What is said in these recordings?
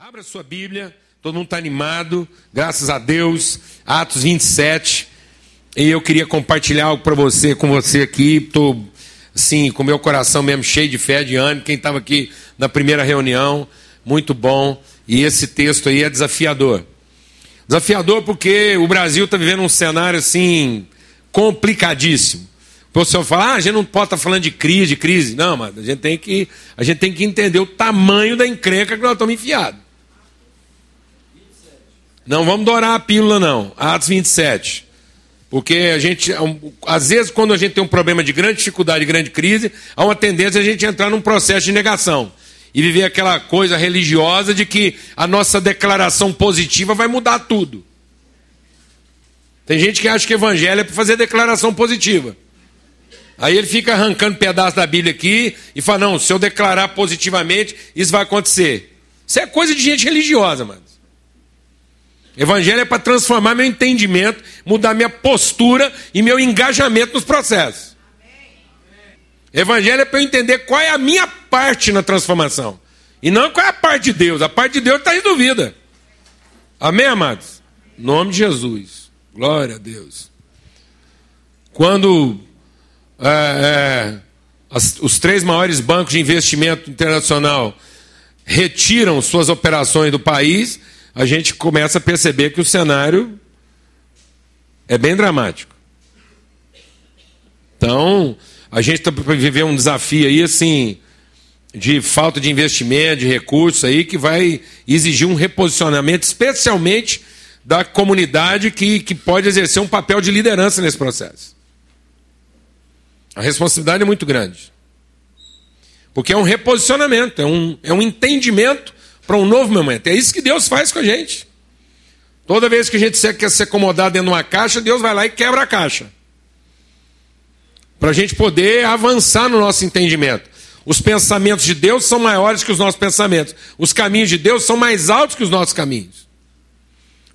Abra sua Bíblia, todo mundo está animado, graças a Deus. Atos 27. E eu queria compartilhar algo para você, com você aqui. Estou, assim, com meu coração mesmo cheio de fé, de ânimo. Quem estava aqui na primeira reunião, muito bom. E esse texto aí é desafiador. Desafiador porque o Brasil está vivendo um cenário assim complicadíssimo. O senhor fala, ah, a gente não pode estar tá falando de crise, de crise. Não, mas a gente tem que, a gente tem que entender o tamanho da encrenca que nós estamos enfiados. Não vamos dourar a pílula, não. Atos 27. Porque a gente, às vezes, quando a gente tem um problema de grande dificuldade, de grande crise, há uma tendência a gente entrar num processo de negação. E viver aquela coisa religiosa de que a nossa declaração positiva vai mudar tudo. Tem gente que acha que evangelho é para fazer declaração positiva. Aí ele fica arrancando pedaço da Bíblia aqui e fala: não, se eu declarar positivamente, isso vai acontecer. Isso é coisa de gente religiosa, mano. Evangelho é para transformar meu entendimento, mudar minha postura e meu engajamento nos processos. Evangelho é para eu entender qual é a minha parte na transformação. E não qual é a parte de Deus. A parte de Deus está resolvida. Amém, amados? Em nome de Jesus. Glória a Deus. Quando é, é, as, os três maiores bancos de investimento internacional retiram suas operações do país, a gente começa a perceber que o cenário é bem dramático. Então, a gente está para viver um desafio aí, assim, de falta de investimento, de recursos aí, que vai exigir um reposicionamento, especialmente da comunidade que, que pode exercer um papel de liderança nesse processo. A responsabilidade é muito grande. Porque é um reposicionamento, é um, é um entendimento para um novo momento. É isso que Deus faz com a gente. Toda vez que a gente quer se acomodar dentro de uma caixa, Deus vai lá e quebra a caixa. Para a gente poder avançar no nosso entendimento. Os pensamentos de Deus são maiores que os nossos pensamentos. Os caminhos de Deus são mais altos que os nossos caminhos.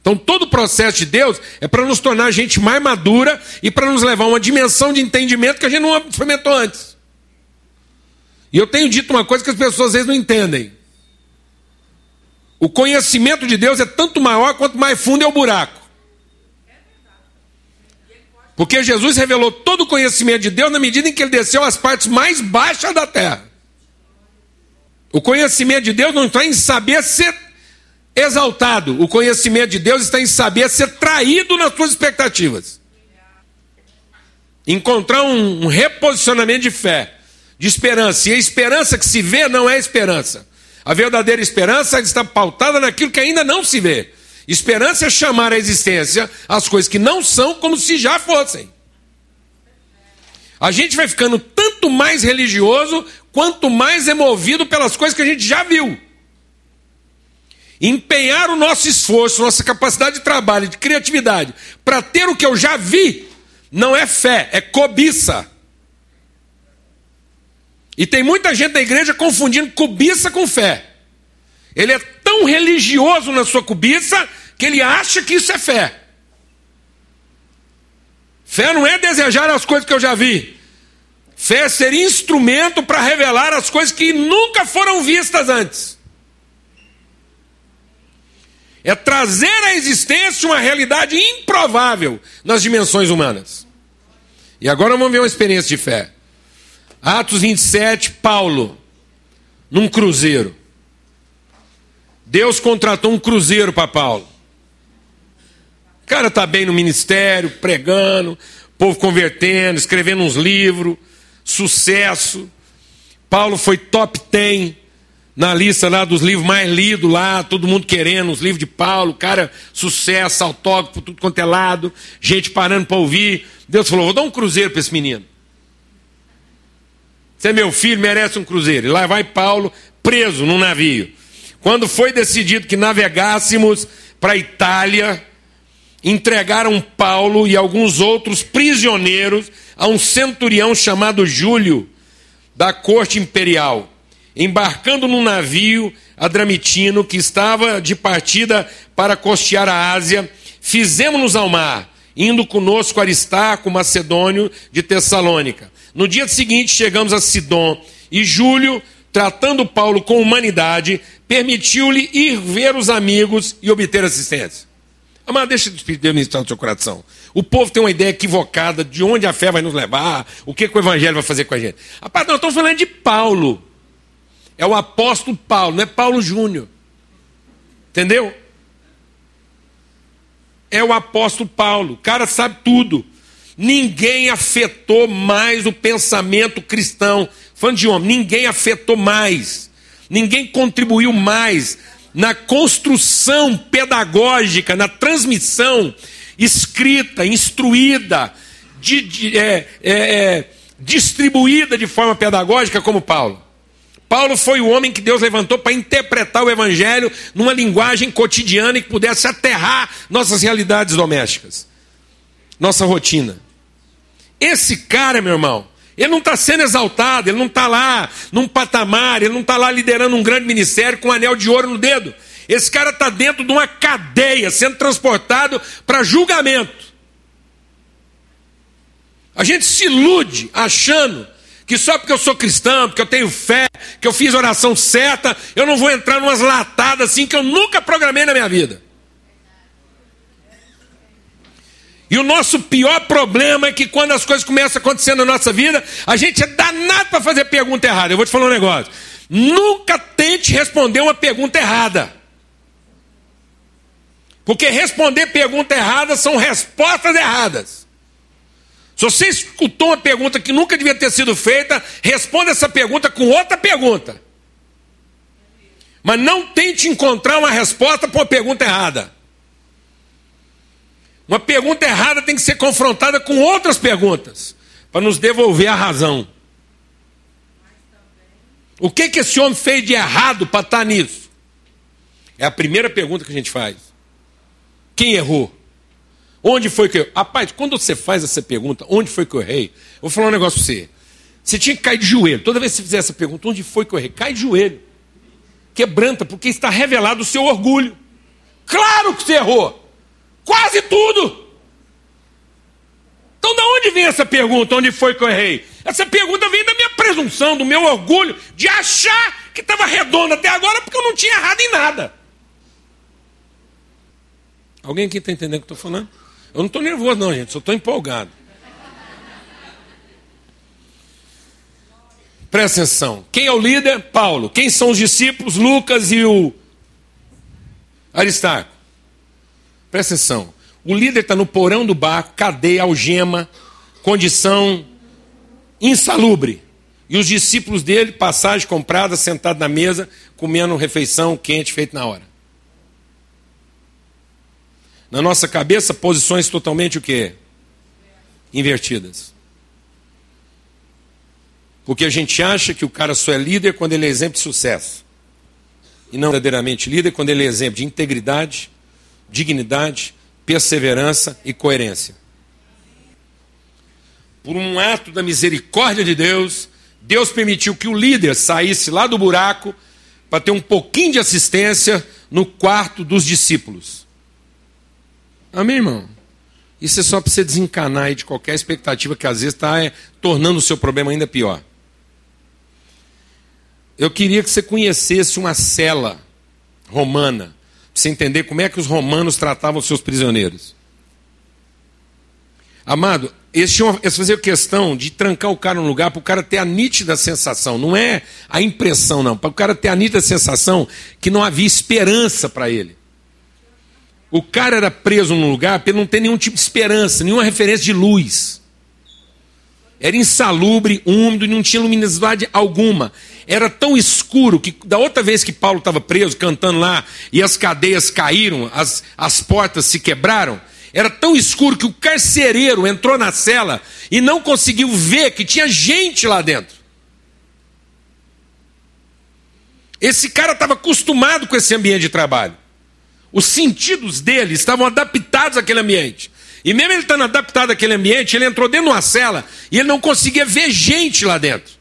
Então, todo o processo de Deus é para nos tornar gente mais madura e para nos levar a uma dimensão de entendimento que a gente não experimentou antes. E eu tenho dito uma coisa que as pessoas às vezes não entendem. O conhecimento de Deus é tanto maior quanto mais fundo é o buraco. Porque Jesus revelou todo o conhecimento de Deus na medida em que ele desceu às partes mais baixas da terra. O conhecimento de Deus não está em saber ser exaltado, o conhecimento de Deus está em saber ser traído nas suas expectativas. Encontrar um, reposicionamento de fé, de esperança. E a esperança que se vê não é esperança. A verdadeira esperança está pautada naquilo que ainda não se vê. Esperança é chamar à existência as coisas que não são como se já fossem. A gente vai ficando tanto mais religioso quanto mais é movido pelas coisas que a gente já viu. Empenhar o nosso esforço, nossa capacidade de trabalho, de criatividade, para ter o que eu já vi, não é fé, é cobiça. E tem muita gente da igreja confundindo cobiça com fé. Ele é tão religioso na sua cobiça que ele acha que isso é fé. Fé não é desejar as coisas que eu já vi. Fé é ser instrumento para revelar as coisas que nunca foram vistas antes. É trazer à existência uma realidade improvável nas dimensões humanas. E agora vamos ver uma experiência de fé. Atos 27, Paulo, num cruzeiro. Deus contratou um cruzeiro para Paulo. O cara está bem no ministério, pregando, povo convertendo, escrevendo uns livros, sucesso. Paulo foi top 10 na lista lá dos livros mais lidos lá, todo mundo querendo os livros de Paulo, cara, sucesso, autógrafo, tudo quanto é lado, gente parando para ouvir. Deus falou: vou dar um cruzeiro para esse menino. Você é meu filho, merece um cruzeiro. E lá vai Paulo preso num navio. Quando foi decidido que navegássemos para a Itália, entregaram Paulo e alguns outros prisioneiros a um centurião chamado Júlio, da corte imperial, embarcando num navio adramitino que estava de partida para costear a Ásia, fizemos-nos ao mar, indo conosco Aristarco, macedônio de Tessalônica. No dia seguinte chegamos a Sidom e Júlio tratando Paulo com humanidade, permitiu-lhe ir ver os amigos e obter assistência. Amado, deixa o Espírito de Deus ministrar no seu coração. O povo tem uma ideia equivocada de onde a fé vai nos levar, o que, que o Evangelho vai fazer com a gente. Rapaz, nós estamos falando de Paulo. É o apóstolo Paulo, não é Paulo Júnior. Entendeu? É o apóstolo Paulo. O cara sabe tudo. Ninguém afetou mais o pensamento cristão. Falando de homem, ninguém afetou mais. Ninguém contribuiu mais na construção pedagógica, na transmissão escrita, instruída, de, de, é, é, é, distribuída de forma pedagógica como Paulo. Paulo foi o homem que Deus levantou para interpretar o Evangelho numa linguagem cotidiana e que pudesse aterrar nossas realidades domésticas, nossa rotina. Esse cara, meu irmão, ele não está sendo exaltado, ele não está lá num patamar, ele não está lá liderando um grande ministério com um anel de ouro no dedo. Esse cara está dentro de uma cadeia, sendo transportado para julgamento. A gente se ilude achando que só porque eu sou cristão, porque eu tenho fé, que eu fiz oração certa, eu não vou entrar numas latadas assim que eu nunca programei na minha vida. E o nosso pior problema é que quando as coisas começam a acontecer na nossa vida, a gente é danado para fazer pergunta errada. Eu vou te falar um negócio. Nunca tente responder uma pergunta errada. Porque responder pergunta errada são respostas erradas. Se você escutou uma pergunta que nunca devia ter sido feita, responda essa pergunta com outra pergunta. Mas não tente encontrar uma resposta para uma pergunta errada. Uma pergunta errada tem que ser confrontada com outras perguntas, para nos devolver a razão. O que, que esse homem fez de errado para estar nisso? É a primeira pergunta que a gente faz. Quem errou? Onde foi que eu. Rapaz, quando você faz essa pergunta, onde foi que eu errei? Vou falar um negócio para você. Você tinha que cair de joelho. Toda vez que você fizer essa pergunta, onde foi que eu errei? Cai de joelho. Quebranta, porque está revelado o seu orgulho. Claro que você errou. Quase tudo. Então, de onde vem essa pergunta? Onde foi que eu errei? Essa pergunta vem da minha presunção, do meu orgulho, de achar que estava redondo até agora porque eu não tinha errado em nada. Alguém aqui está entendendo o que eu estou falando? Eu não estou nervoso, não, gente, só estou empolgado. Presta atenção. Quem é o líder? Paulo. Quem são os discípulos? Lucas e o Aristarco. Presta atenção. O líder está no porão do barco, cadeia, algema, condição insalubre. E os discípulos dele, passagem comprada, sentado na mesa, comendo refeição quente feita na hora. Na nossa cabeça, posições totalmente o quê? Invertidas. Porque a gente acha que o cara só é líder quando ele é exemplo de sucesso. E não verdadeiramente líder quando ele é exemplo de integridade, dignidade, perseverança e coerência. Por um ato da misericórdia de Deus, Deus permitiu que o líder saísse lá do buraco para ter um pouquinho de assistência no quarto dos discípulos. Amém, irmão? Isso é só para você desencanar de qualquer expectativa que às vezes está é, tornando o seu problema ainda pior. Eu queria que você conhecesse uma cela romana você entender como é que os romanos tratavam seus prisioneiros. Amado, eles, tinham, eles faziam questão de trancar o cara no lugar para o cara ter a nítida sensação, não é a impressão, não, para o cara ter a nítida sensação que não havia esperança para ele. O cara era preso num lugar para ele não ter nenhum tipo de esperança, nenhuma referência de luz. Era insalubre, úmido não tinha luminosidade alguma era tão escuro que da outra vez que Paulo estava preso, cantando lá, e as cadeias caíram, as, as portas se quebraram, era tão escuro que o carcereiro entrou na cela e não conseguiu ver que tinha gente lá dentro. Esse cara estava acostumado com esse ambiente de trabalho. Os sentidos dele estavam adaptados àquele ambiente. E mesmo ele estando adaptado àquele ambiente, ele entrou dentro de uma cela e ele não conseguia ver gente lá dentro.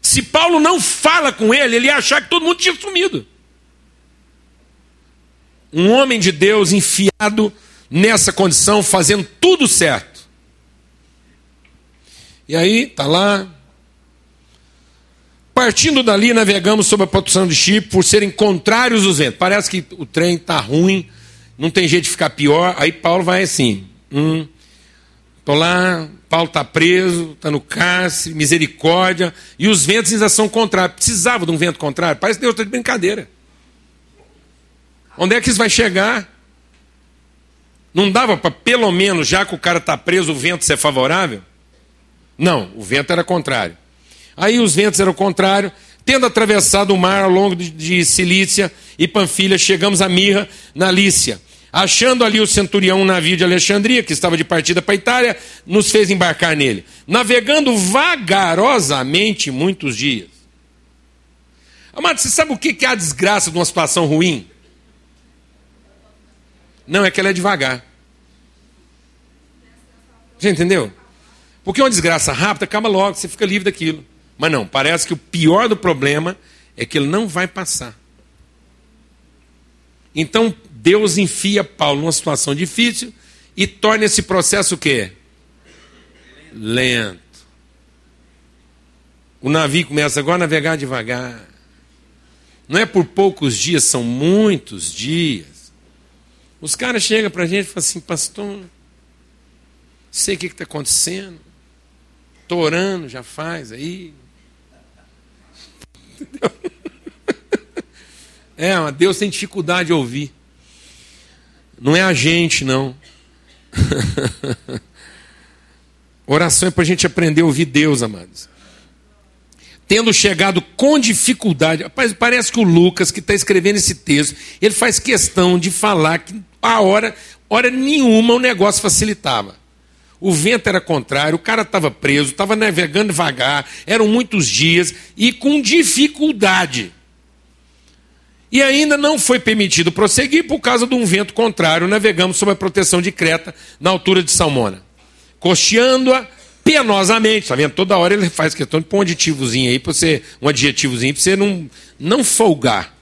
Se Paulo não fala com ele, ele ia achar que todo mundo tinha sumido. Um homem de Deus enfiado nessa condição, fazendo tudo certo. E aí, tá lá. Partindo dali, navegamos sob a proteção de Chipre por serem contrários os ventos. Parece que o trem está ruim, não tem jeito de ficar pior. Aí Paulo vai assim: hum, tô lá, Paulo está preso, está no cárcere, misericórdia, e os ventos ainda são contrários. Precisava de um vento contrário? Parece que Deus está de brincadeira. Onde é que isso vai chegar? Não dava para, pelo menos, já que o cara está preso, o vento ser favorável? Não, o vento era contrário. Aí os ventos eram contrários. Tendo atravessado o mar ao longo de Cilícia e Panfilha, chegamos a Mirra, na Lícia. Achando ali o centurião um navio de Alexandria, que estava de partida para a Itália, nos fez embarcar nele. Navegando vagarosamente muitos dias. Amado, você sabe o que é a desgraça de uma situação ruim? Não, é que ela é devagar. Já entendeu? Porque uma desgraça rápida acaba logo, você fica livre daquilo. Mas não, parece que o pior do problema é que ele não vai passar. Então Deus enfia Paulo numa situação difícil e torna esse processo o quê? Lento. O navio começa agora a navegar devagar. Não é por poucos dias, são muitos dias. Os caras chegam para a gente e falam assim, pastor, sei o que está acontecendo. Estou orando, já faz aí. Entendeu? É, Deus tem dificuldade de ouvir. Não é a gente, não. Oração é para a gente aprender a ouvir Deus, amados. Tendo chegado com dificuldade, rapaz, parece que o Lucas, que está escrevendo esse texto, ele faz questão de falar que a hora, hora nenhuma o negócio facilitava. O vento era contrário, o cara estava preso, estava navegando devagar, eram muitos dias e com dificuldade. E ainda não foi permitido prosseguir por causa de um vento contrário. Navegamos sob a proteção de Creta, na altura de Salmona. Costeando-a penosamente. Está vendo? Toda hora ele faz questão de pôr um aditivozinho aí, para você, um adjetivozinho, para você não, não folgar.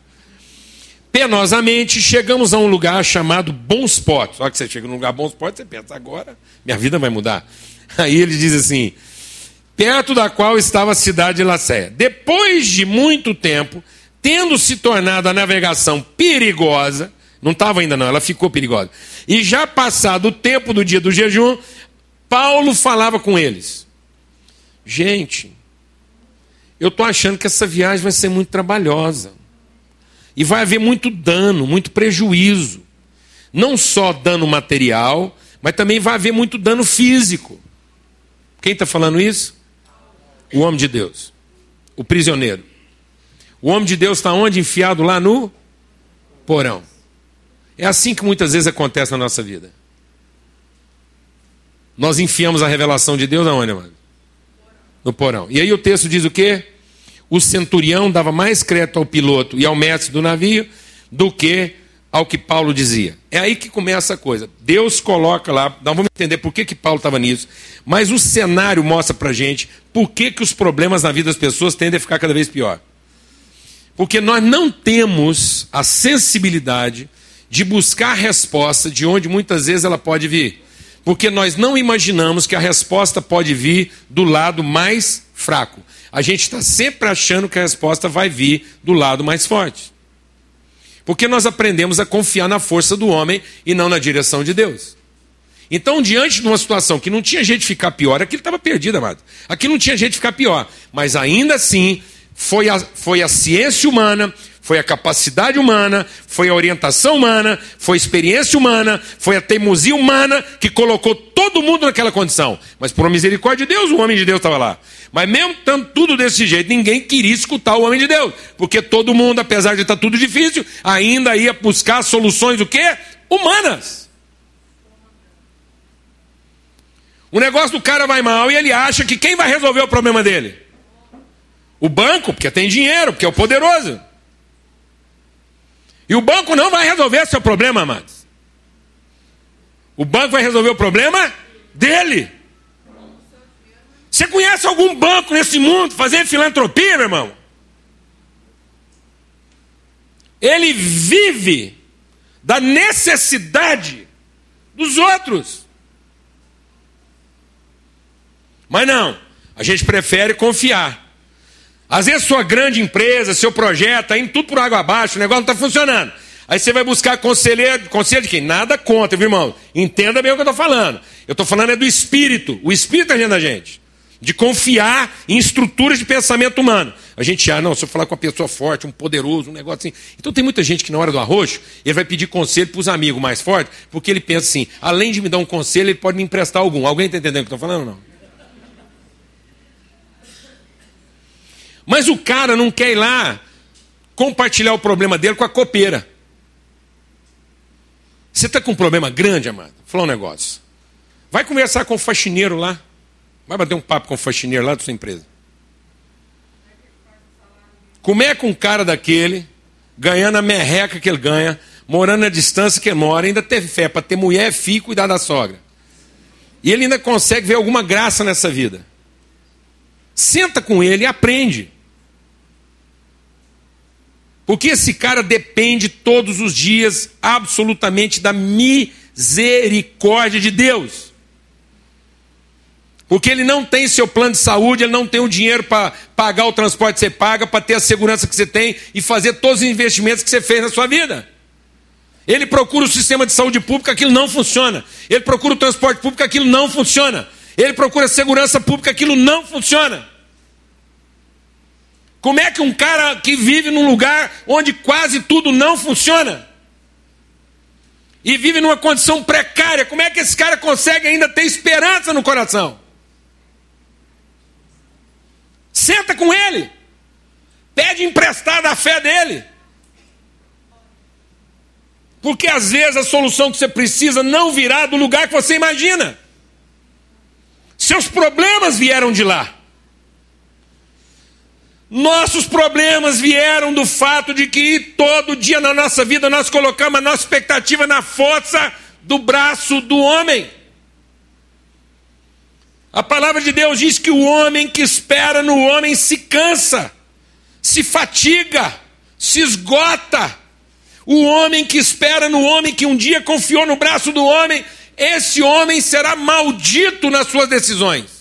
Penosamente, chegamos a um lugar chamado Bom Spot. Só que você chega num lugar Bom Spot, você pensa, agora minha vida vai mudar. Aí ele diz assim: perto da qual estava a cidade de Lacéia. Depois de muito tempo, tendo se tornado a navegação perigosa, não estava ainda não, ela ficou perigosa. E já passado o tempo do dia do jejum, Paulo falava com eles. Gente, eu estou achando que essa viagem vai ser muito trabalhosa. E vai haver muito dano, muito prejuízo. Não só dano material, mas também vai haver muito dano físico. Quem está falando isso? O homem de Deus, o prisioneiro. O homem de Deus está onde? Enfiado lá no porão. É assim que muitas vezes acontece na nossa vida. Nós enfiamos a revelação de Deus aonde, mano? No porão. E aí o texto diz o quê? O centurião dava mais crédito ao piloto e ao mestre do navio do que ao que Paulo dizia. É aí que começa a coisa. Deus coloca lá, nós vamos entender por que, que Paulo estava nisso, mas o cenário mostra para gente por que, que os problemas na vida das pessoas tendem a ficar cada vez pior. Porque nós não temos a sensibilidade de buscar a resposta de onde muitas vezes ela pode vir. Porque nós não imaginamos que a resposta pode vir do lado mais fraco. A gente está sempre achando que a resposta vai vir do lado mais forte. Porque nós aprendemos a confiar na força do homem e não na direção de Deus. Então, diante de uma situação que não tinha jeito de ficar pior, aquilo estava perdido, amado. Aquilo não tinha jeito de ficar pior. Mas ainda assim, foi a, foi a ciência humana, foi a capacidade humana, foi a orientação humana, foi a experiência humana, foi a teimosia humana que colocou todo mundo naquela condição. Mas por misericórdia de Deus, o homem de Deus estava lá. Mas mesmo estando tudo desse jeito, ninguém queria escutar o homem de Deus. Porque todo mundo, apesar de estar tudo difícil, ainda ia buscar soluções o quê? Humanas. O negócio do cara vai mal e ele acha que quem vai resolver o problema dele? O banco, porque tem dinheiro, porque é o poderoso. E o banco não vai resolver seu problema, amados. O banco vai resolver o problema dele. Você conhece algum banco nesse mundo fazendo filantropia, meu irmão? Ele vive da necessidade dos outros. Mas não, a gente prefere confiar Às vezes sua grande empresa, seu projeto, está indo tudo por água abaixo, o negócio não está funcionando. Aí você vai buscar conselheiro, conselho de quem? Nada contra, viu, irmão? Entenda bem o que eu estou falando. Eu estou falando é do espírito. O espírito está dentro da gente. De confiar em estruturas de pensamento humano. A gente, ah, não, se eu falar com uma pessoa forte, um poderoso, um negócio assim. Então tem muita gente que na hora do arroxo, ele vai pedir conselho para os amigos mais fortes, porque ele pensa assim, além de me dar um conselho, ele pode me emprestar algum. Alguém está entendendo o que eu estou falando não? Mas o cara não quer ir lá compartilhar o problema dele com a copeira. Você está com um problema grande, amado? Vou falar um negócio. Vai conversar com o faxineiro lá. Vai bater um papo com o faxineiro lá da sua empresa. Como é que um cara daquele, ganhando a merreca que ele ganha, morando na distância que ele mora, ainda teve fé para ter mulher, filho e cuidar da sogra? E ele ainda consegue ver alguma graça nessa vida. Senta com ele e aprende. Porque esse cara depende todos os dias absolutamente da misericórdia de Deus. Porque ele não tem seu plano de saúde, ele não tem o dinheiro para pagar o transporte que você paga, para ter a segurança que você tem e fazer todos os investimentos que você fez na sua vida. Ele procura o sistema de saúde pública, aquilo não funciona. Ele procura o transporte público, aquilo não funciona. Ele procura a segurança pública, aquilo não funciona. Como é que um cara que vive num lugar onde quase tudo não funciona e vive numa condição precária, como é que esse cara consegue ainda ter esperança no coração? Senta com ele, pede emprestada a fé dele. Porque às vezes a solução que você precisa não virá do lugar que você imagina. Seus problemas vieram de lá. Nossos problemas vieram do fato de que todo dia na nossa vida nós colocamos a nossa expectativa na força do braço do homem. A palavra de Deus diz que o homem que espera no homem se cansa, se fatiga, se esgota. O homem que espera no homem, que um dia confiou no braço do homem, esse homem será maldito nas suas decisões.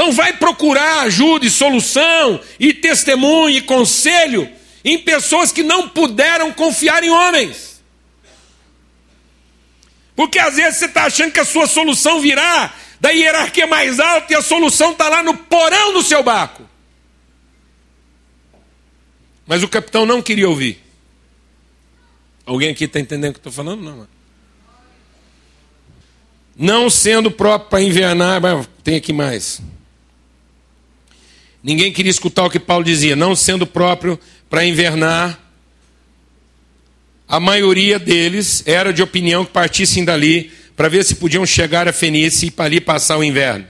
Então vai procurar ajuda e solução, e testemunho e conselho em pessoas que não puderam confiar em homens. Porque às vezes você está achando que a sua solução virá da hierarquia mais alta e a solução está lá no porão do seu barco. Mas o capitão não queria ouvir. Alguém aqui está entendendo o que estou falando? Não. Não sendo próprio para invernar, tem aqui mais. Ninguém queria escutar o que Paulo dizia, não sendo próprio para invernar. A maioria deles era de opinião que partissem dali para ver se podiam chegar a Fenícia e para ali passar o inverno.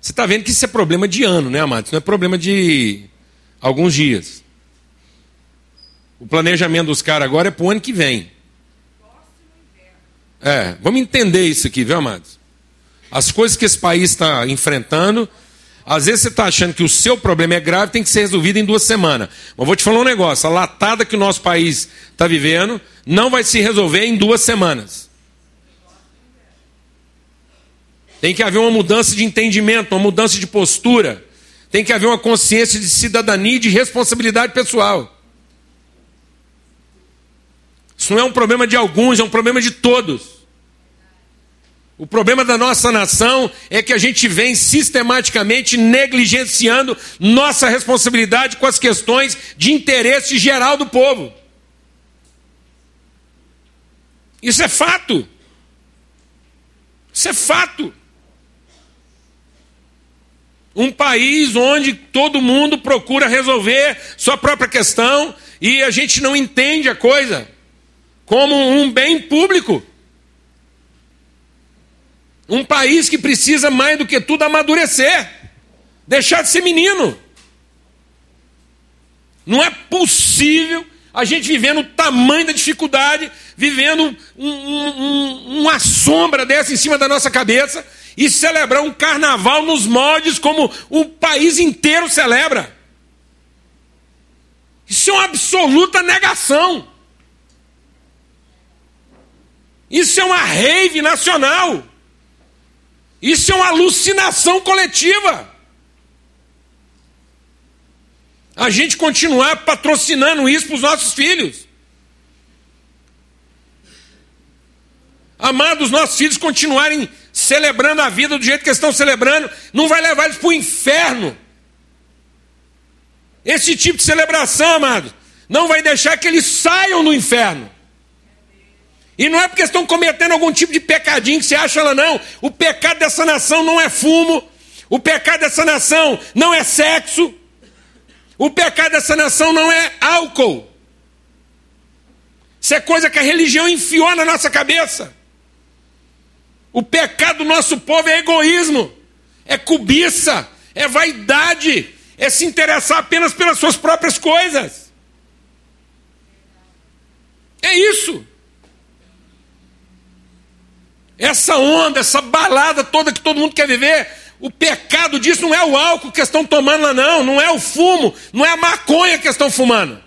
Você está vendo que isso é problema de ano, né, amados? Não é problema de alguns dias. O planejamento dos caras agora é para o ano que vem. É, vamos entender isso aqui, viu, amados? As coisas que esse país está enfrentando às vezes você está achando que o seu problema é grave, tem que ser resolvido em duas semanas. Mas vou te falar um negócio: a latada que o nosso país está vivendo não vai se resolver em duas semanas. Tem que haver uma mudança de entendimento, uma mudança de postura. Tem que haver uma consciência de cidadania e de responsabilidade pessoal. Isso não é um problema de alguns, é um problema de todos. O problema da nossa nação é que a gente vem sistematicamente negligenciando nossa responsabilidade com as questões de interesse geral do povo. Isso é fato. Isso é fato. Um país onde todo mundo procura resolver sua própria questão e a gente não entende a coisa como um bem público. Um país que precisa mais do que tudo amadurecer, deixar de ser menino. Não é possível a gente vivendo o tamanho da dificuldade, vivendo um, um, uma sombra dessa em cima da nossa cabeça e celebrar um carnaval nos moldes como o país inteiro celebra. Isso é uma absoluta negação. Isso é uma rave nacional. Isso é uma alucinação coletiva. A gente continuar patrocinando isso para os nossos filhos. Amados, nossos filhos continuarem celebrando a vida do jeito que eles estão celebrando, não vai levar eles para o inferno. Esse tipo de celebração, amados, não vai deixar que eles saiam do inferno. E não é porque estão cometendo algum tipo de pecadinho que você acha lá, não. O pecado dessa nação não é fumo. O pecado dessa nação não é sexo. O pecado dessa nação não é álcool. Isso é coisa que a religião enfiou na nossa cabeça. O pecado do nosso povo é egoísmo, é cobiça, é vaidade, é se interessar apenas pelas suas próprias coisas. É isso. Essa onda, essa balada toda que todo mundo quer viver, o pecado disso não é o álcool que estão tomando lá, não, não é o fumo, não é a maconha que estão fumando.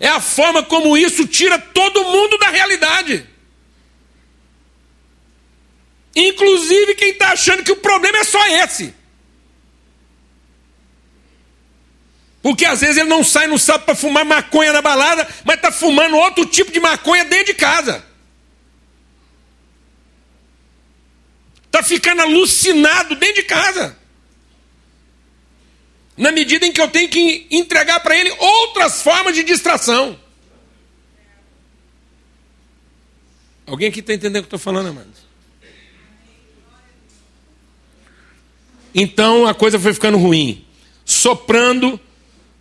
É a forma como isso tira todo mundo da realidade. Inclusive quem está achando que o problema é só esse. Porque às vezes ele não sai no sábado para fumar maconha na balada, mas está fumando outro tipo de maconha dentro de casa. Está ficando alucinado dentro de casa. Na medida em que eu tenho que entregar para ele outras formas de distração. Alguém aqui está entendendo o que eu estou falando, amados? Então a coisa foi ficando ruim. Soprando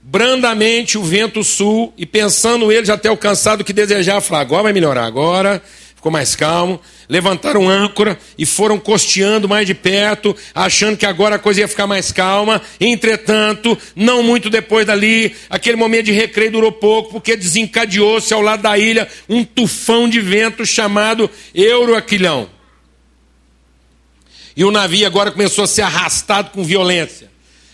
brandamente o vento sul e pensando ele já ter alcançado o que desejava, falar, agora vai melhorar, agora ficou mais calmo, levantaram âncora e foram costeando mais de perto, achando que agora a coisa ia ficar mais calma. Entretanto, não muito depois dali, aquele momento de recreio durou pouco, porque desencadeou-se ao lado da ilha um tufão de vento chamado Euroaquilhão. E o navio agora começou a ser arrastado com violência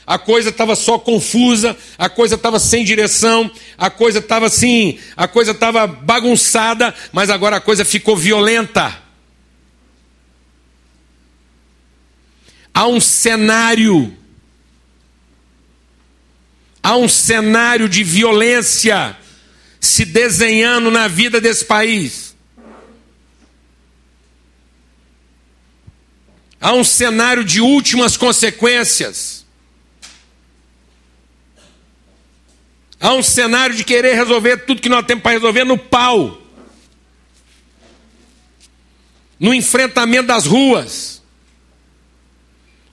a coisa estava só confusa, a coisa estava sem direção, a coisa estava assim, a coisa estava bagunçada, mas agora a coisa ficou violenta. Há um cenário, há um cenário de violência se desenhando na vida desse país. Há um cenário de últimas consequências. Há um cenário de querer resolver tudo que nós temos para resolver no pau. No enfrentamento das ruas.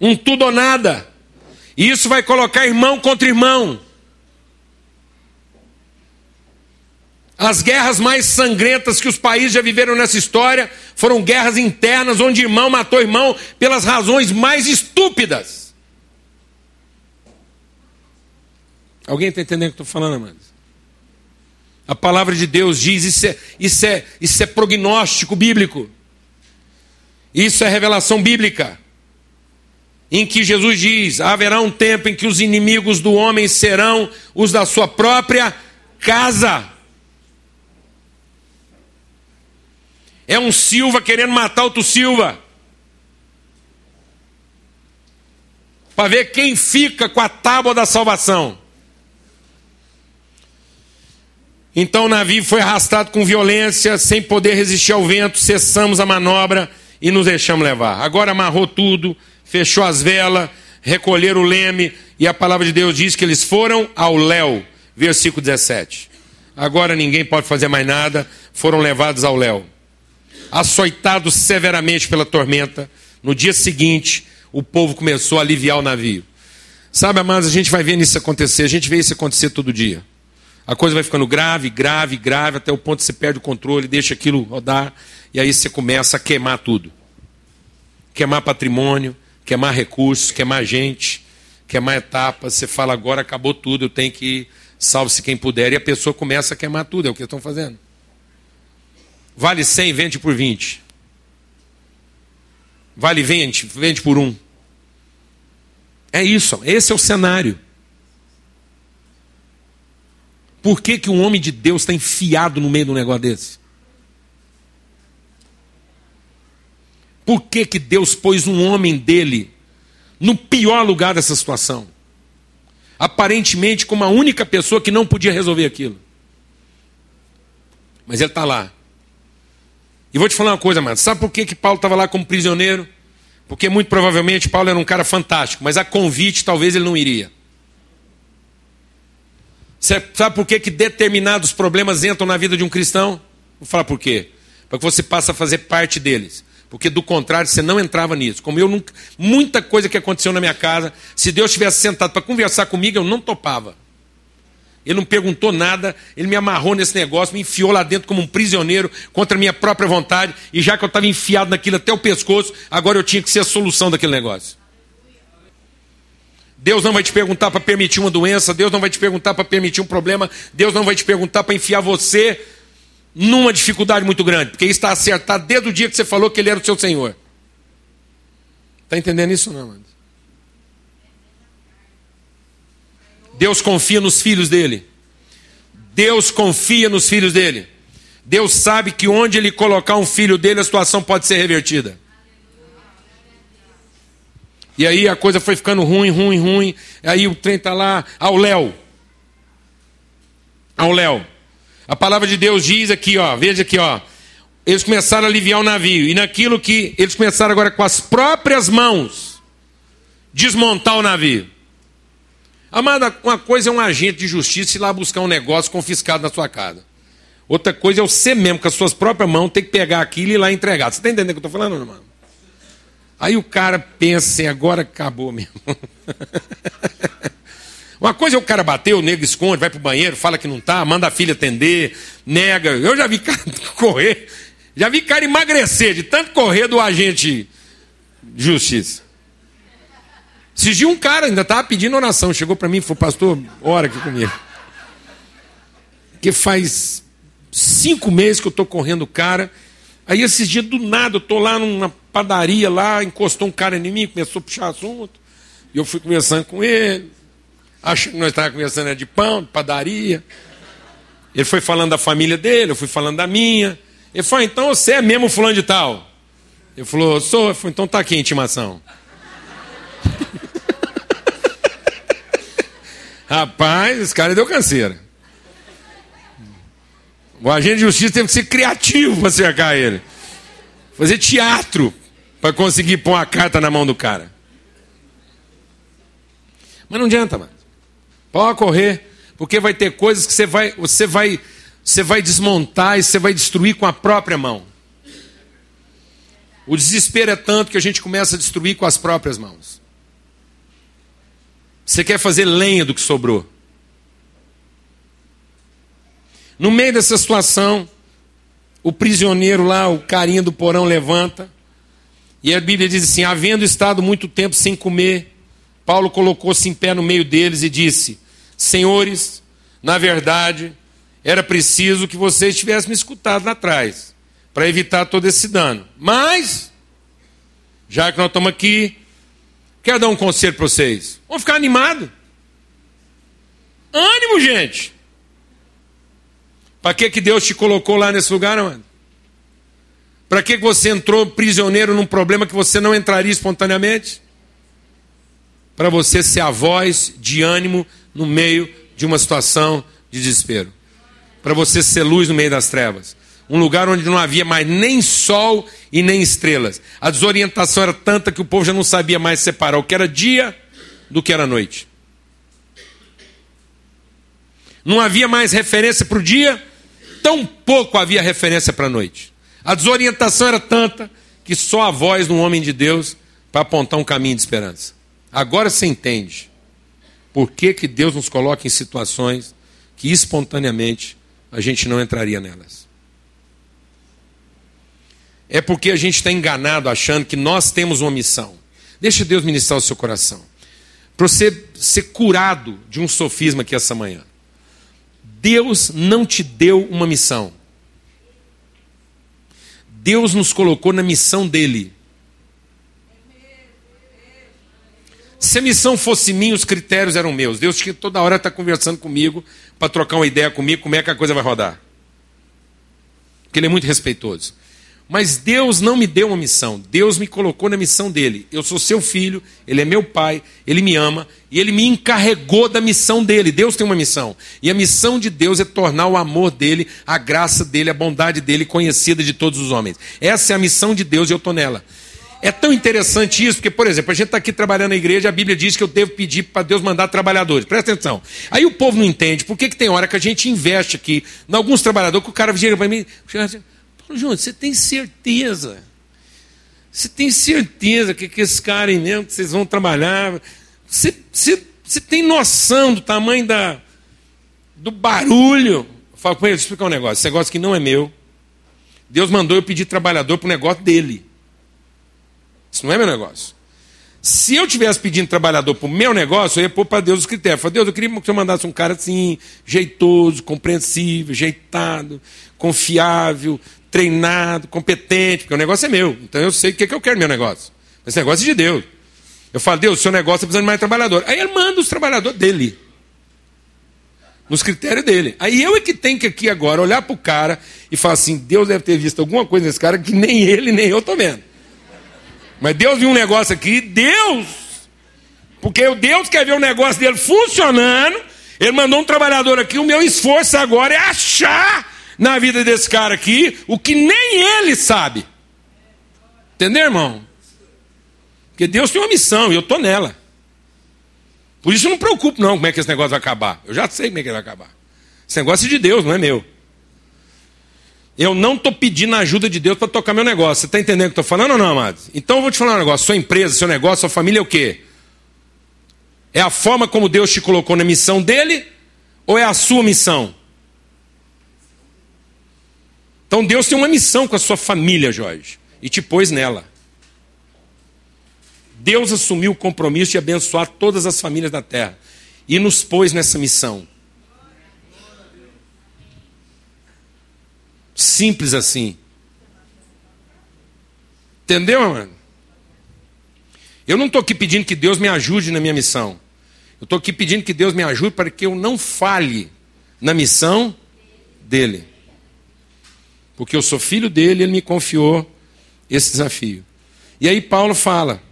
Um tudo ou nada. E isso vai colocar irmão contra irmão. As guerras mais sangrentas que os países já viveram nessa história foram guerras internas, onde irmão matou irmão pelas razões mais estúpidas. Alguém está entendendo o que estou falando, amados? A palavra de Deus diz, isso é, isso, é, isso é prognóstico bíblico. Isso é revelação bíblica. Em que Jesus diz: haverá um tempo em que os inimigos do homem serão os da sua própria casa. É um Silva querendo matar outro Silva. Para ver quem fica com a tábua da salvação. Então o navio foi arrastado com violência, sem poder resistir ao vento, cessamos a manobra e nos deixamos levar. Agora amarrou tudo, fechou as velas, recolheram o leme, e a palavra de Deus diz que eles foram ao léu. Versículo 17. Agora ninguém pode fazer mais nada, foram levados ao léu. Açoitados severamente pela tormenta, no dia seguinte, o povo começou a aliviar o navio. Sabe, amados, a gente vai vendo isso acontecer, a gente vê isso acontecer todo dia. A coisa vai ficando grave, grave, grave, até o ponto que você perde o controle, deixa aquilo rodar, e aí você começa a queimar tudo. Queimar patrimônio, queimar recursos, queimar gente, queimar etapas. Você fala, agora acabou tudo, eu tenho que salve-se quem puder. E a pessoa começa a queimar tudo, é o que estão fazendo. Vale 100, vende por 20. Vale 20, vende por um. É isso, esse é o cenário. Por que, que um homem de Deus está enfiado no meio de um negócio desse? Por que, que Deus pôs um homem dele no pior lugar dessa situação? aparentemente como a única pessoa que não podia resolver aquilo. Mas ele está lá. E vou te falar uma coisa, mano. Sabe por que, que Paulo estava lá como prisioneiro? Porque muito provavelmente Paulo era um cara fantástico, mas a convite talvez ele não iria. Sabe por que, que determinados problemas entram na vida de um cristão? Vou falar por quê. Para que você passe a fazer parte deles. Porque do contrário, você não entrava nisso. Como eu nunca. Muita coisa que aconteceu na minha casa, se Deus tivesse sentado para conversar comigo, eu não topava. Ele não perguntou nada, ele me amarrou nesse negócio, me enfiou lá dentro como um prisioneiro contra a minha própria vontade, e já que eu estava enfiado naquilo até o pescoço, agora eu tinha que ser a solução daquele negócio. Deus não vai te perguntar para permitir uma doença, Deus não vai te perguntar para permitir um problema, Deus não vai te perguntar para enfiar você numa dificuldade muito grande, porque está acertado desde o dia que você falou que Ele era o seu Senhor. Está entendendo isso não, mano? Deus confia nos filhos dele. Deus confia nos filhos dele. Deus sabe que onde ele colocar um filho dele, a situação pode ser revertida. E aí a coisa foi ficando ruim, ruim, ruim. Aí o trem está lá, ao Léo. Ao Léo. A palavra de Deus diz aqui, ó, veja aqui, ó. Eles começaram a aliviar o navio. E naquilo que eles começaram agora com as próprias mãos desmontar o navio. Amada, uma coisa é um agente de justiça ir lá buscar um negócio confiscado na sua casa. Outra coisa é você mesmo, com as suas próprias mãos, ter que pegar aquilo e ir lá entregar. Você está entendendo o que eu estou falando, irmão? Aí o cara pensa assim, agora acabou mesmo. Uma coisa é o cara bater, o nego esconde, vai pro banheiro, fala que não tá, manda a filha atender, nega. Eu já vi cara correr, já vi cara emagrecer de tanto correr do agente de justiça. Dias um cara ainda estava pedindo oração, chegou para mim e falou, pastor, ora aqui comigo. Porque faz cinco meses que eu estou correndo cara. Aí esses dias do nada, eu estou lá numa padaria lá, encostou um cara em mim, começou a puxar assunto. E eu fui conversando com ele. Achei que nós estávamos conversando de pão, de padaria. Ele foi falando da família dele, eu fui falando da minha. Ele falou, então você é mesmo fulano de tal? Ele falou, sou. Eu falei, então tá aqui a intimação. Rapaz, esse cara deu canseira. O agente de justiça teve que ser criativo para cercar ele. Fazer teatro para conseguir pôr uma carta na mão do cara. Mas não adianta, mano. Pode correr, porque vai ter coisas que você vai, você vai, você vai desmontar e você vai destruir com a própria mão. O desespero é tanto que a gente começa a destruir com as próprias mãos. Você quer fazer lenha do que sobrou. No meio dessa situação, o prisioneiro lá, o carinha do porão levanta. E a Bíblia diz assim: havendo estado muito tempo sem comer, Paulo colocou-se em pé no meio deles e disse: Senhores, na verdade, era preciso que vocês tivessem me escutado lá atrás, para evitar todo esse dano. Mas, já que nós estamos aqui, Quero dar um conselho para vocês. Vamos ficar animados. Ânimo, gente. Para que, que Deus te colocou lá nesse lugar, mano? Para que, que você entrou prisioneiro num problema que você não entraria espontaneamente? Para você ser a voz de ânimo no meio de uma situação de desespero. Para você ser luz no meio das trevas um lugar onde não havia mais nem sol e nem estrelas. A desorientação era tanta que o povo já não sabia mais separar o que era dia do que era noite. Não havia mais referência para o dia, tão pouco havia referência para a noite. A desorientação era tanta que só a voz de um homem de Deus para apontar um caminho de esperança. Agora você entende por que, que Deus nos coloca em situações que espontaneamente a gente não entraria nelas é porque a gente está enganado achando que nós temos uma missão. Deixa Deus ministrar o seu coração. Para você ser curado de um sofisma aqui essa manhã. Deus não te deu uma missão. Deus nos colocou na missão dele. Se a missão fosse minha, os critérios eram meus. Deus que toda hora está conversando comigo para trocar uma ideia comigo, como é que a coisa vai rodar. Porque ele é muito respeitoso. Mas Deus não me deu uma missão, Deus me colocou na missão dele. Eu sou seu filho, ele é meu pai, ele me ama e ele me encarregou da missão dele. Deus tem uma missão. E a missão de Deus é tornar o amor dele, a graça dele, a bondade dele conhecida de todos os homens. Essa é a missão de Deus e eu estou nela. É tão interessante isso, porque, por exemplo, a gente está aqui trabalhando na igreja, a Bíblia diz que eu devo pedir para Deus mandar trabalhadores. Presta atenção. Aí o povo não entende, por que, que tem hora que a gente investe aqui em alguns trabalhadores, que o cara chega para mim, Júnior, você tem certeza? Você tem certeza que, que esse cara aí mesmo, que vocês vão trabalhar, você, você, você tem noção do tamanho da, do barulho? Eu falo com ele, deixa eu explicar um negócio, esse negócio que não é meu. Deus mandou eu pedir trabalhador para o negócio dele. Isso não é meu negócio. Se eu tivesse pedindo trabalhador para o meu negócio, eu ia pôr para Deus os critérios. Falei, Deus, eu queria que você mandasse um cara assim, jeitoso, compreensível, jeitado, confiável, treinado, competente, porque o negócio é meu. Então eu sei o que, é que eu quero no meu negócio. Esse negócio é de Deus. Eu falo, Deus, o seu negócio está precisando de mais trabalhador. Aí ele manda os trabalhadores dele. Nos critérios dele. Aí eu é que tenho que aqui agora olhar para o cara e falar assim: Deus deve ter visto alguma coisa nesse cara que nem ele nem eu estou vendo. Mas Deus viu um negócio aqui, Deus, porque o Deus quer ver o negócio dele funcionando, ele mandou um trabalhador aqui, o meu esforço agora é achar na vida desse cara aqui o que nem ele sabe. Entendeu, irmão? Porque Deus tem uma missão e eu estou nela. Por isso eu não me preocupo, não, como é que esse negócio vai acabar. Eu já sei como é que ele vai acabar. Esse negócio é de Deus, não é meu. Eu não estou pedindo a ajuda de Deus para tocar meu negócio. Você está entendendo o que eu estou falando ou não, amados? Então eu vou te falar um negócio. Sua empresa, seu negócio, sua família é o quê? É a forma como Deus te colocou na missão dele ou é a sua missão? Então Deus tem uma missão com a sua família, Jorge, e te pôs nela. Deus assumiu o compromisso de abençoar todas as famílias da terra e nos pôs nessa missão. Simples assim. Entendeu, mano? Eu não estou aqui pedindo que Deus me ajude na minha missão. Eu estou aqui pedindo que Deus me ajude para que eu não falhe na missão dele. Porque eu sou filho dele, ele me confiou esse desafio. E aí Paulo fala.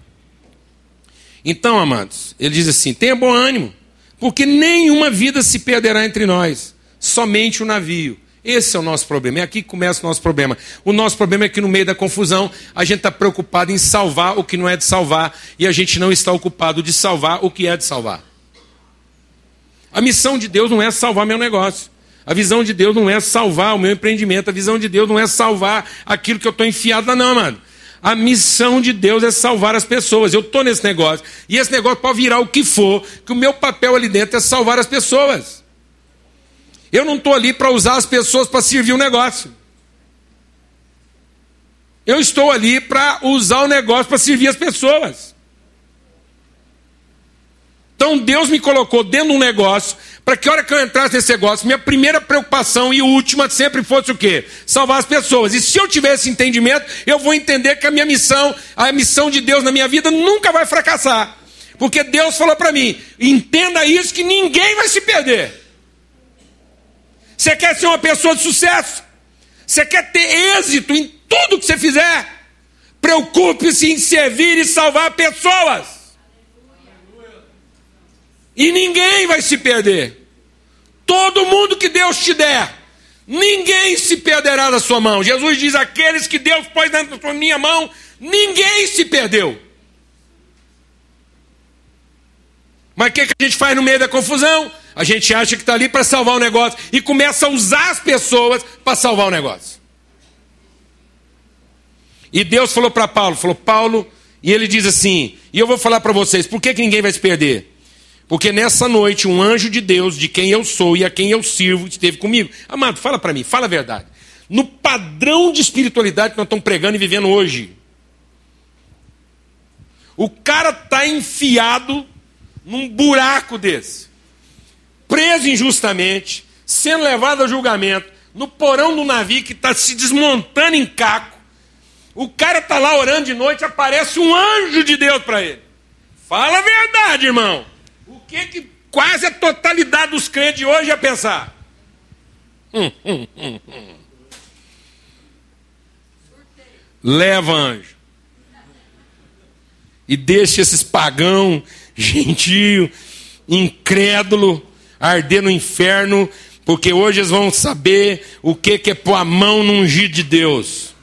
Então, amados, ele diz assim: tenha bom ânimo, porque nenhuma vida se perderá entre nós, somente o navio. Esse é o nosso problema. É aqui que começa o nosso problema. O nosso problema é que no meio da confusão a gente está preocupado em salvar o que não é de salvar e a gente não está ocupado de salvar o que é de salvar. A missão de Deus não é salvar meu negócio. A visão de Deus não é salvar o meu empreendimento. A visão de Deus não é salvar aquilo que eu estou enfiado não, mano. A missão de Deus é salvar as pessoas. Eu estou nesse negócio. E esse negócio pode virar o que for, que o meu papel ali dentro é salvar as pessoas. Eu não estou ali para usar as pessoas para servir o negócio. Eu estou ali para usar o negócio para servir as pessoas. Então Deus me colocou dentro de um negócio para que hora que eu entrasse nesse negócio, minha primeira preocupação e última sempre fosse o quê? Salvar as pessoas. E se eu tiver esse entendimento, eu vou entender que a minha missão, a missão de Deus na minha vida nunca vai fracassar. Porque Deus falou para mim: entenda isso que ninguém vai se perder. Você quer ser uma pessoa de sucesso? Você quer ter êxito em tudo que você fizer? Preocupe-se em servir e salvar pessoas. E ninguém vai se perder. Todo mundo que Deus te der, ninguém se perderá da sua mão. Jesus diz: aqueles que Deus pôs na minha mão, ninguém se perdeu. Mas o que, que a gente faz no meio da confusão? A gente acha que está ali para salvar o negócio e começa a usar as pessoas para salvar o negócio. E Deus falou para Paulo, falou, Paulo, e ele diz assim, e eu vou falar para vocês, por que, que ninguém vai se perder? Porque nessa noite um anjo de Deus, de quem eu sou e a quem eu sirvo, esteve comigo. Amado, fala para mim, fala a verdade. No padrão de espiritualidade que nós estamos pregando e vivendo hoje, o cara está enfiado num buraco desse preso injustamente, sendo levado a julgamento, no porão do navio que está se desmontando em caco. O cara está lá orando de noite, aparece um anjo de Deus para ele. Fala a verdade, irmão. Que, que quase a totalidade dos crentes hoje ia pensar? Hum, hum, hum, leva anjo. E deixa esses pagão, gentio, incrédulo, arder no inferno, porque hoje eles vão saber o que é pôr a mão no ungido de Deus.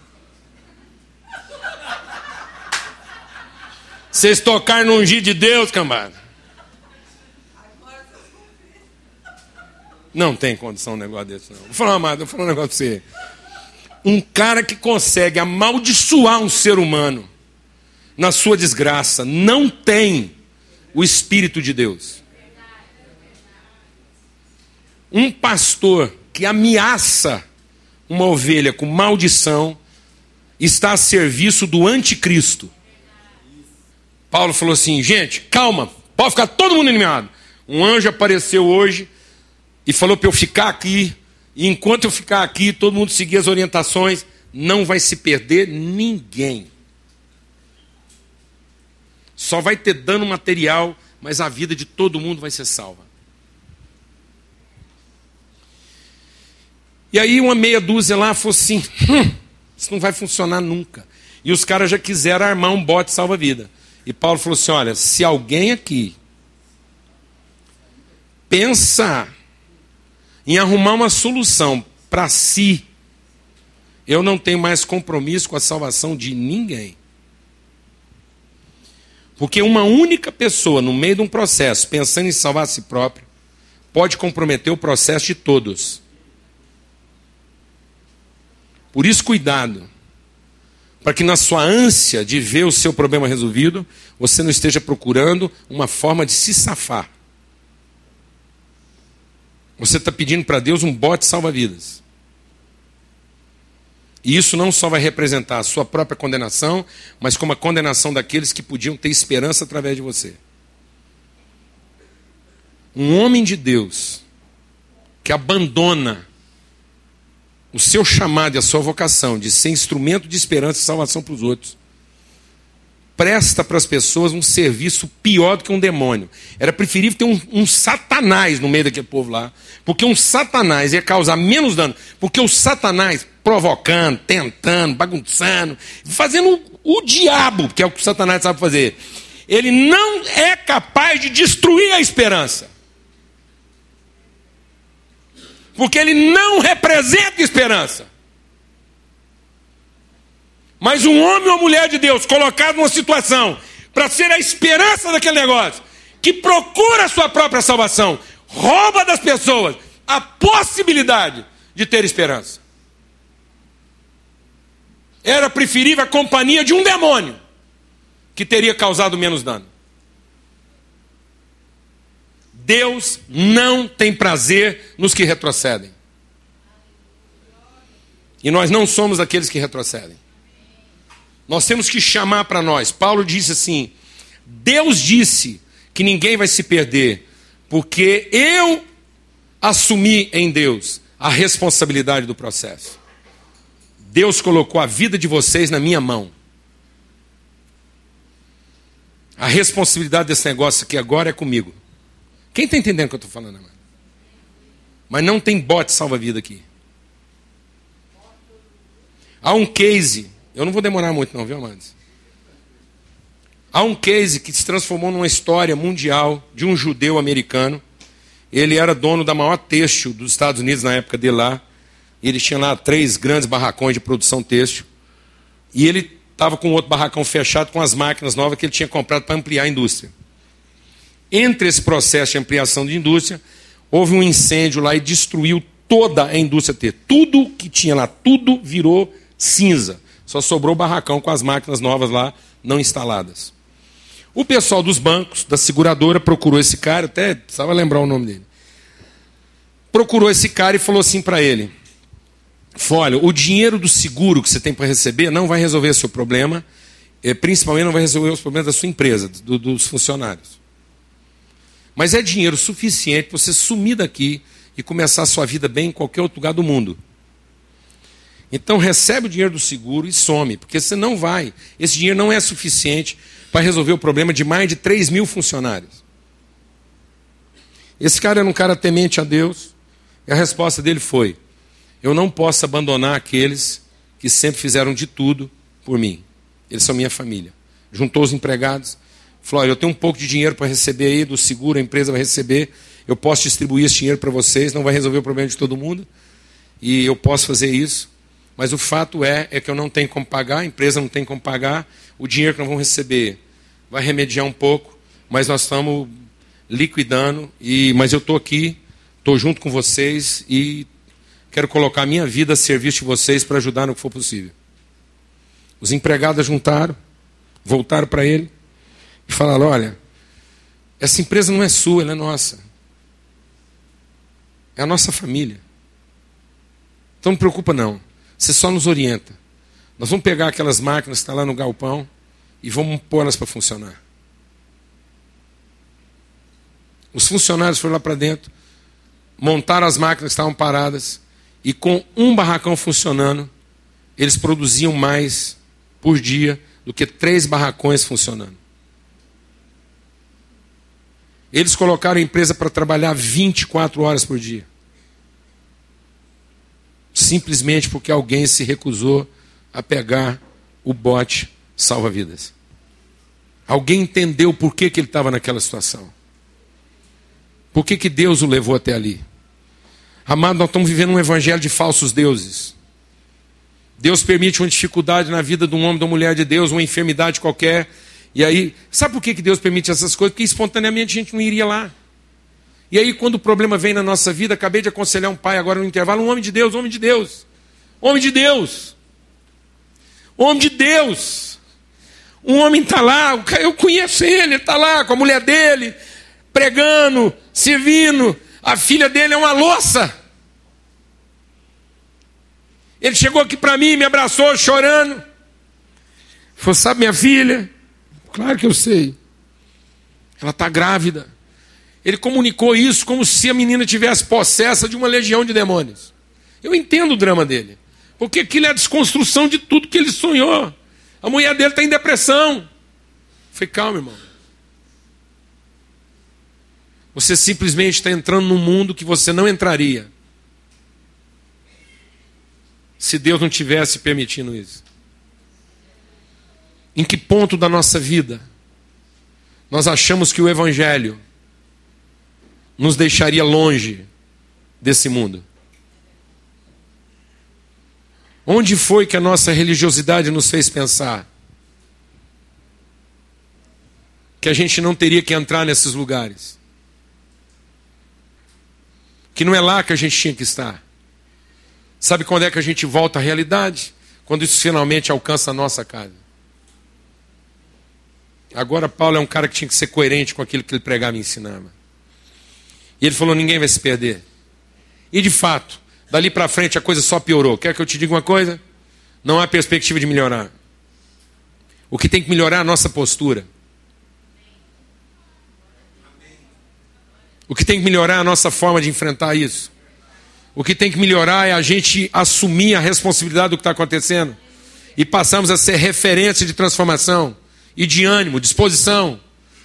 Vocês tocaram no ungido de Deus, cambada. Não tem condição um negócio desse, não. Vou falar, amado, vou falar um negócio pra você. Um cara que consegue amaldiçoar um ser humano na sua desgraça não tem o Espírito de Deus. Um pastor que ameaça uma ovelha com maldição está a serviço do anticristo. Paulo falou assim: gente, calma, pode ficar todo mundo animado. Um anjo apareceu hoje e falou para eu ficar aqui. E enquanto eu ficar aqui, todo mundo seguir as orientações, não vai se perder ninguém. Só vai ter dano material, mas a vida de todo mundo vai ser salva. E aí uma meia dúzia lá falou assim: hum, isso não vai funcionar nunca. E os caras já quiseram armar um bote salva-vida. E Paulo falou assim: olha, se alguém aqui pensa em arrumar uma solução para si, eu não tenho mais compromisso com a salvação de ninguém. Porque uma única pessoa, no meio de um processo, pensando em salvar a si próprio, pode comprometer o processo de todos. Por isso, cuidado, para que na sua ânsia de ver o seu problema resolvido, você não esteja procurando uma forma de se safar. Você está pedindo para Deus um bote salva-vidas. E isso não só vai representar a sua própria condenação, mas como a condenação daqueles que podiam ter esperança através de você. Um homem de Deus que abandona o seu chamado e a sua vocação de ser instrumento de esperança e salvação para os outros, presta para as pessoas um serviço pior do que um demônio. Era preferível ter um, um, satanás no meio daquele povo lá, porque um satanás ia causar menos dano, porque o satanás provocando, tentando, bagunçando, fazendo o, o diabo, que é o que o satanás sabe fazer. Ele não é capaz de destruir a esperança. Porque ele não representa esperança. Mas um homem ou mulher de Deus colocado numa situação para ser a esperança daquele negócio, que procura a sua própria salvação, rouba das pessoas a possibilidade de ter esperança. Era preferível a companhia de um demônio que teria causado menos dano. Deus não tem prazer nos que retrocedem. E nós não somos aqueles que retrocedem. Nós temos que chamar para nós. Paulo disse assim: Deus disse que ninguém vai se perder, porque eu assumi em Deus a responsabilidade do processo. Deus colocou a vida de vocês na minha mão. A responsabilidade desse negócio aqui agora é comigo. Quem está entendendo o que eu estou falando? Mas não tem bote salva-vida aqui. Há um case eu não vou demorar muito, não, viu, amados? Há um case que se transformou numa história mundial de um judeu americano. Ele era dono da maior têxtil dos Estados Unidos na época dele lá. Ele tinha lá três grandes barracões de produção têxtil. E ele estava com outro barracão fechado com as máquinas novas que ele tinha comprado para ampliar a indústria. Entre esse processo de ampliação de indústria, houve um incêndio lá e destruiu toda a indústria têxtil. Tudo que tinha lá, tudo virou cinza. Só sobrou o barracão com as máquinas novas lá não instaladas. O pessoal dos bancos, da seguradora, procurou esse cara, até precisava lembrar o nome dele. Procurou esse cara e falou assim para ele: Olha, o dinheiro do seguro que você tem para receber não vai resolver seu problema, eh, principalmente não vai resolver os problemas da sua empresa, do, dos funcionários. Mas é dinheiro suficiente para você sumir daqui e começar a sua vida bem em qualquer outro lugar do mundo. Então recebe o dinheiro do seguro e some, porque você não vai. Esse dinheiro não é suficiente para resolver o problema de mais de 3 mil funcionários. Esse cara era um cara temente a Deus, e a resposta dele foi: Eu não posso abandonar aqueles que sempre fizeram de tudo por mim. Eles são minha família. Juntou os empregados, falou: eu tenho um pouco de dinheiro para receber aí do seguro, a empresa vai receber. Eu posso distribuir esse dinheiro para vocês, não vai resolver o problema de todo mundo. E eu posso fazer isso. Mas o fato é, é que eu não tenho como pagar, a empresa não tem como pagar, o dinheiro que nós vamos receber vai remediar um pouco, mas nós estamos liquidando, e, mas eu estou aqui, estou junto com vocês e quero colocar a minha vida a serviço de vocês para ajudar no que for possível. Os empregados juntaram, voltaram para ele e falaram: olha, essa empresa não é sua, ela é nossa. É a nossa família. Então não preocupa não. Você só nos orienta. Nós vamos pegar aquelas máquinas que estão tá lá no galpão e vamos pôr-las para funcionar. Os funcionários foram lá para dentro, montaram as máquinas que estavam paradas e com um barracão funcionando, eles produziam mais por dia do que três barracões funcionando. Eles colocaram a empresa para trabalhar 24 horas por dia. Simplesmente porque alguém se recusou a pegar o bote salva-vidas. Alguém entendeu por que, que ele estava naquela situação. Por que, que Deus o levou até ali? Amado, nós estamos vivendo um evangelho de falsos deuses. Deus permite uma dificuldade na vida de um homem, de uma mulher de Deus, uma enfermidade qualquer. E aí, sabe por que, que Deus permite essas coisas? Porque espontaneamente a gente não iria lá. E aí, quando o problema vem na nossa vida, acabei de aconselhar um pai agora no intervalo, um homem de Deus, homem de Deus. Homem de Deus. Homem de Deus. Um homem está lá, eu conheço ele, está lá com a mulher dele, pregando, servindo. A filha dele é uma louça. Ele chegou aqui para mim, me abraçou chorando. Falou: Sabe minha filha? Claro que eu sei. Ela está grávida. Ele comunicou isso como se a menina tivesse possessa de uma legião de demônios. Eu entendo o drama dele. Porque aquilo é a desconstrução de tudo que ele sonhou. A mulher dele está em depressão. falei, calma, irmão. Você simplesmente está entrando num mundo que você não entraria se Deus não tivesse permitindo isso? Em que ponto da nossa vida nós achamos que o Evangelho nos deixaria longe desse mundo? Onde foi que a nossa religiosidade nos fez pensar que a gente não teria que entrar nesses lugares? Que não é lá que a gente tinha que estar? Sabe quando é que a gente volta à realidade? Quando isso finalmente alcança a nossa casa. Agora, Paulo é um cara que tinha que ser coerente com aquilo que ele pregava e ensinava. E ele falou: ninguém vai se perder. E de fato, dali para frente a coisa só piorou. Quer que eu te diga uma coisa? Não há perspectiva de melhorar. O que tem que melhorar é a nossa postura. O que tem que melhorar é a nossa forma de enfrentar isso. O que tem que melhorar é a gente assumir a responsabilidade do que está acontecendo e passamos a ser referência de transformação e de ânimo, disposição,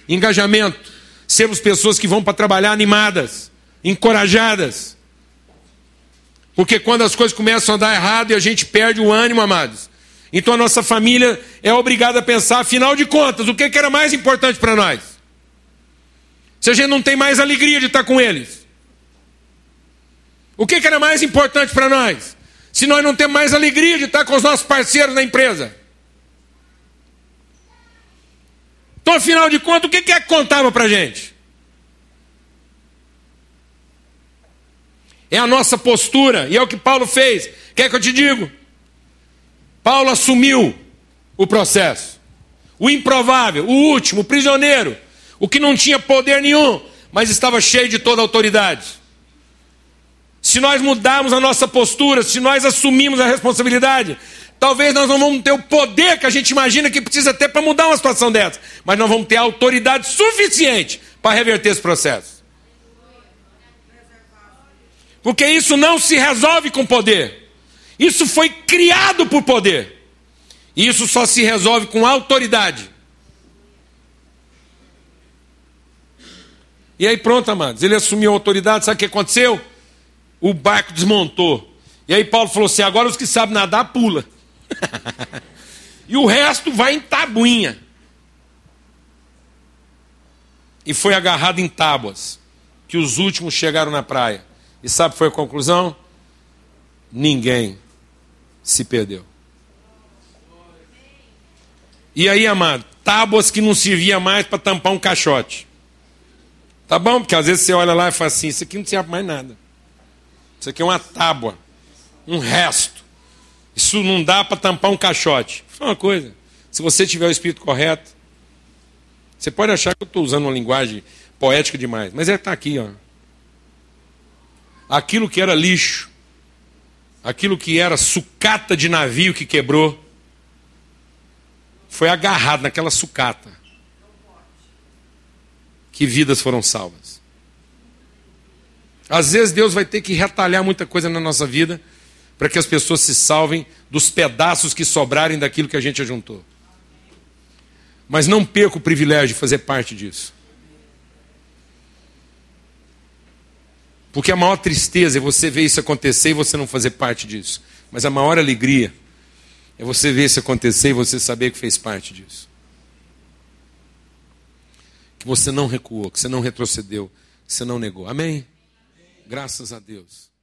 engajamento. Sermos pessoas que vão para trabalhar animadas, encorajadas. Porque quando as coisas começam a dar errado e a gente perde o ânimo, amados, então a nossa família é obrigada a pensar, afinal de contas, o que era mais importante para nós? Se a gente não tem mais alegria de estar com eles, o que, que era mais importante para nós? Se nós não temos mais alegria de estar com os nossos parceiros na empresa. Então, afinal de contas, o que, é que contava para a gente? É a nossa postura, e é o que Paulo fez. Quer que eu te digo? Paulo assumiu o processo. O improvável, o último, o prisioneiro, o que não tinha poder nenhum, mas estava cheio de toda autoridade se nós mudarmos a nossa postura, se nós assumirmos a responsabilidade, talvez nós não vamos ter o poder que a gente imagina que precisa ter para mudar uma situação dessa, mas nós vamos ter autoridade suficiente para reverter esse processo. Porque isso não se resolve com poder. Isso foi criado por poder. E isso só se resolve com autoridade. E aí pronto, amados, ele assumiu a autoridade, sabe o que aconteceu? o barco desmontou. E aí Paulo falou assim: agora os que sabem nadar, pula. E o resto vai em tabuinha. E foi agarrado em tábuas, que os últimos chegaram na praia. E sabe qual foi a conclusão? Ninguém se perdeu. E aí, amado, tábuas que não servia mais para tampar um caixote. Tá bom? Porque às vezes você olha lá e fala assim: Isso aqui não serve mais nada. Isso aqui é uma tábua, um resto. Isso não dá para tampar um caixote. Fala uma coisa: se você tiver o espírito correto, você pode achar que eu estou usando uma linguagem poética demais, mas é está aqui, ó. Aquilo que era lixo, aquilo que era sucata de navio que quebrou, foi agarrado naquela sucata. Que vidas foram salvas. Às vezes Deus vai ter que retalhar muita coisa na nossa vida para que as pessoas se salvem dos pedaços que sobrarem daquilo que a gente ajuntou. Mas não perca o privilégio de fazer parte disso. Porque a maior tristeza é você ver isso acontecer e você não fazer parte disso. Mas a maior alegria é você ver isso acontecer e você saber que fez parte disso. Que você não recuou, que você não retrocedeu, que você não negou. Amém? Graças a Deus.